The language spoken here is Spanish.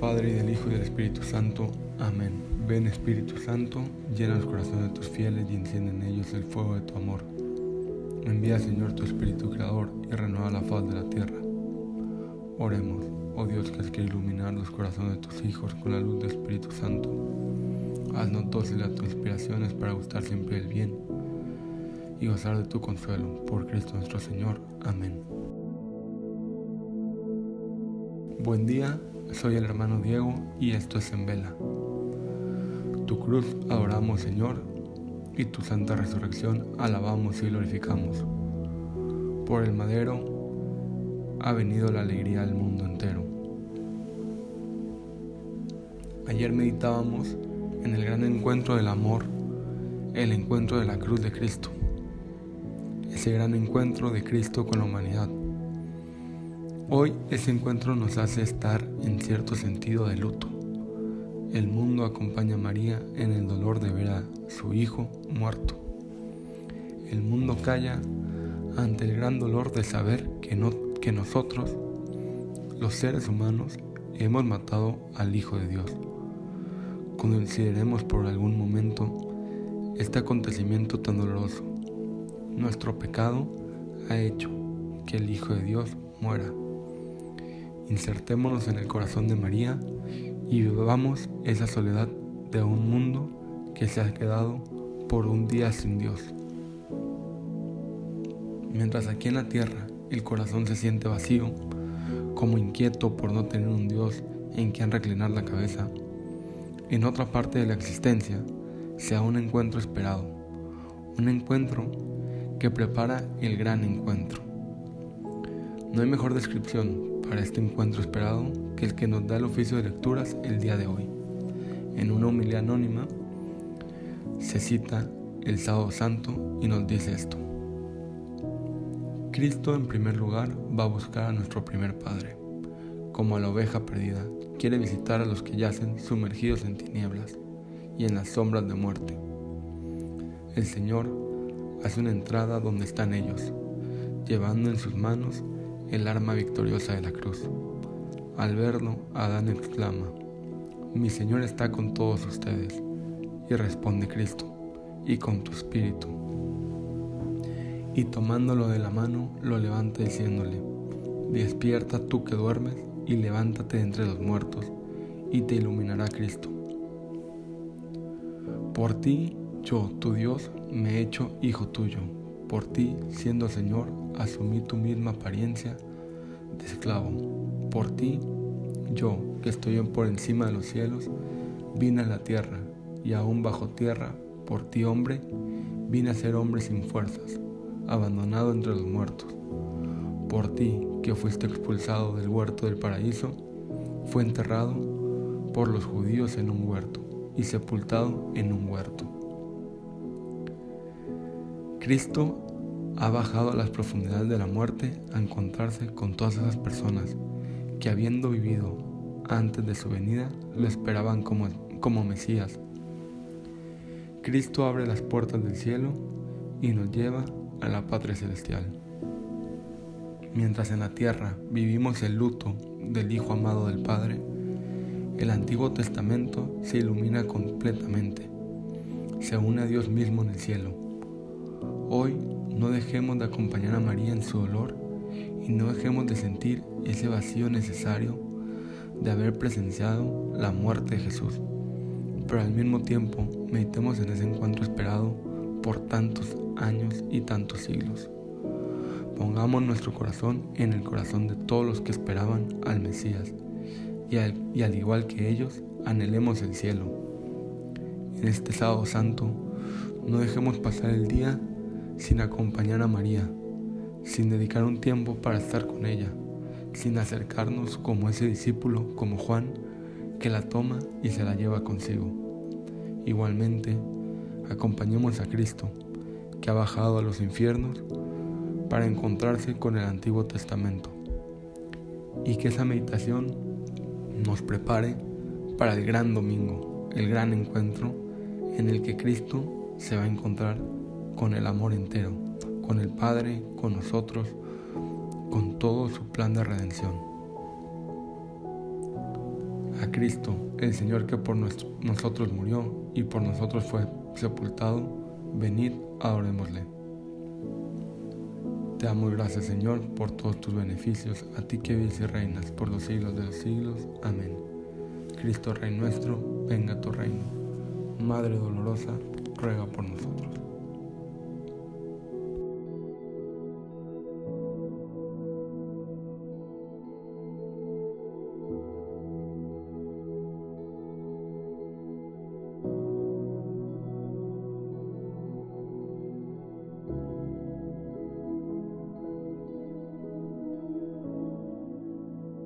Padre, y del Hijo y del Espíritu Santo. Amén. Ven Espíritu Santo, llena los corazones de tus fieles y enciende en ellos el fuego de tu amor. Envía, Señor, tu Espíritu Creador y renueva la faz de la tierra. Oremos, oh Dios que has querido iluminar los corazones de tus hijos con la luz del Espíritu Santo. Haznos dóciles a tus inspiraciones para gustar siempre el bien y gozar de tu consuelo. Por Cristo nuestro Señor. Amén. Buen día, soy el hermano Diego y esto es en vela. Tu cruz adoramos Señor y tu santa resurrección alabamos y glorificamos. Por el madero ha venido la alegría del mundo entero. Ayer meditábamos en el gran encuentro del amor, el encuentro de la cruz de Cristo, ese gran encuentro de Cristo con la humanidad Hoy ese encuentro nos hace estar en cierto sentido de luto. El mundo acompaña a María en el dolor de ver a su hijo muerto. El mundo calla ante el gran dolor de saber que, no, que nosotros, los seres humanos, hemos matado al Hijo de Dios. Consideremos por algún momento este acontecimiento tan doloroso. Nuestro pecado ha hecho que el Hijo de Dios muera. Insertémonos en el corazón de María y vivamos esa soledad de un mundo que se ha quedado por un día sin Dios. Mientras aquí en la tierra el corazón se siente vacío, como inquieto por no tener un Dios en quien reclinar la cabeza, en otra parte de la existencia sea un encuentro esperado, un encuentro que prepara el gran encuentro. No hay mejor descripción para este encuentro esperado que el que nos da el oficio de lecturas el día de hoy. En una humildad anónima se cita el sábado santo y nos dice esto. Cristo en primer lugar va a buscar a nuestro primer Padre. Como a la oveja perdida, quiere visitar a los que yacen sumergidos en tinieblas y en las sombras de muerte. El Señor hace una entrada donde están ellos, llevando en sus manos el arma victoriosa de la cruz. Al verlo, Adán exclama, Mi Señor está con todos ustedes. Y responde Cristo, y con tu espíritu. Y tomándolo de la mano, lo levanta diciéndole, Despierta tú que duermes, y levántate entre los muertos, y te iluminará Cristo. Por ti, yo, tu Dios, me he hecho hijo tuyo. Por ti, siendo Señor, asumí tu misma apariencia de esclavo. Por ti, yo, que estoy por encima de los cielos, vine a la tierra, y aún bajo tierra, por ti, hombre, vine a ser hombre sin fuerzas, abandonado entre los muertos. Por ti, que fuiste expulsado del huerto del paraíso, fue enterrado por los judíos en un huerto y sepultado en un huerto. Cristo ha bajado a las profundidades de la muerte a encontrarse con todas esas personas que habiendo vivido antes de su venida lo esperaban como, como Mesías. Cristo abre las puertas del cielo y nos lleva a la patria celestial. Mientras en la tierra vivimos el luto del Hijo amado del Padre, el Antiguo Testamento se ilumina completamente, se une a Dios mismo en el cielo. Hoy no dejemos de acompañar a María en su dolor y no dejemos de sentir ese vacío necesario de haber presenciado la muerte de Jesús. Pero al mismo tiempo meditemos en ese encuentro esperado por tantos años y tantos siglos. Pongamos nuestro corazón en el corazón de todos los que esperaban al Mesías y al, igual que ellos anhelemos el cielo. En este sábado santo no dejemos pasar el día sin acompañar a María, sin dedicar un tiempo para estar con ella, sin acercarnos como ese discípulo, como Juan, que la toma y se la lleva consigo. Igualmente, acompañemos a Cristo, que ha bajado a los infiernos para encontrarse con el Antiguo Testamento, y que esa meditación nos prepare para el gran domingo, el gran encuentro en el que Cristo se va a encontrar con el amor entero, con el Padre, con nosotros, con todo su plan de redención. a Cristo, el Señor que por nosotros murió y por nosotros fue sepultado, venid, adorémosle. Te damos gracias, Señor, por todos tus beneficios, a ti que vives y reinas por los siglos de los siglos. Amén. Cristo Rey nuestro, venga tu reino. Madre dolorosa, ruega por nosotros.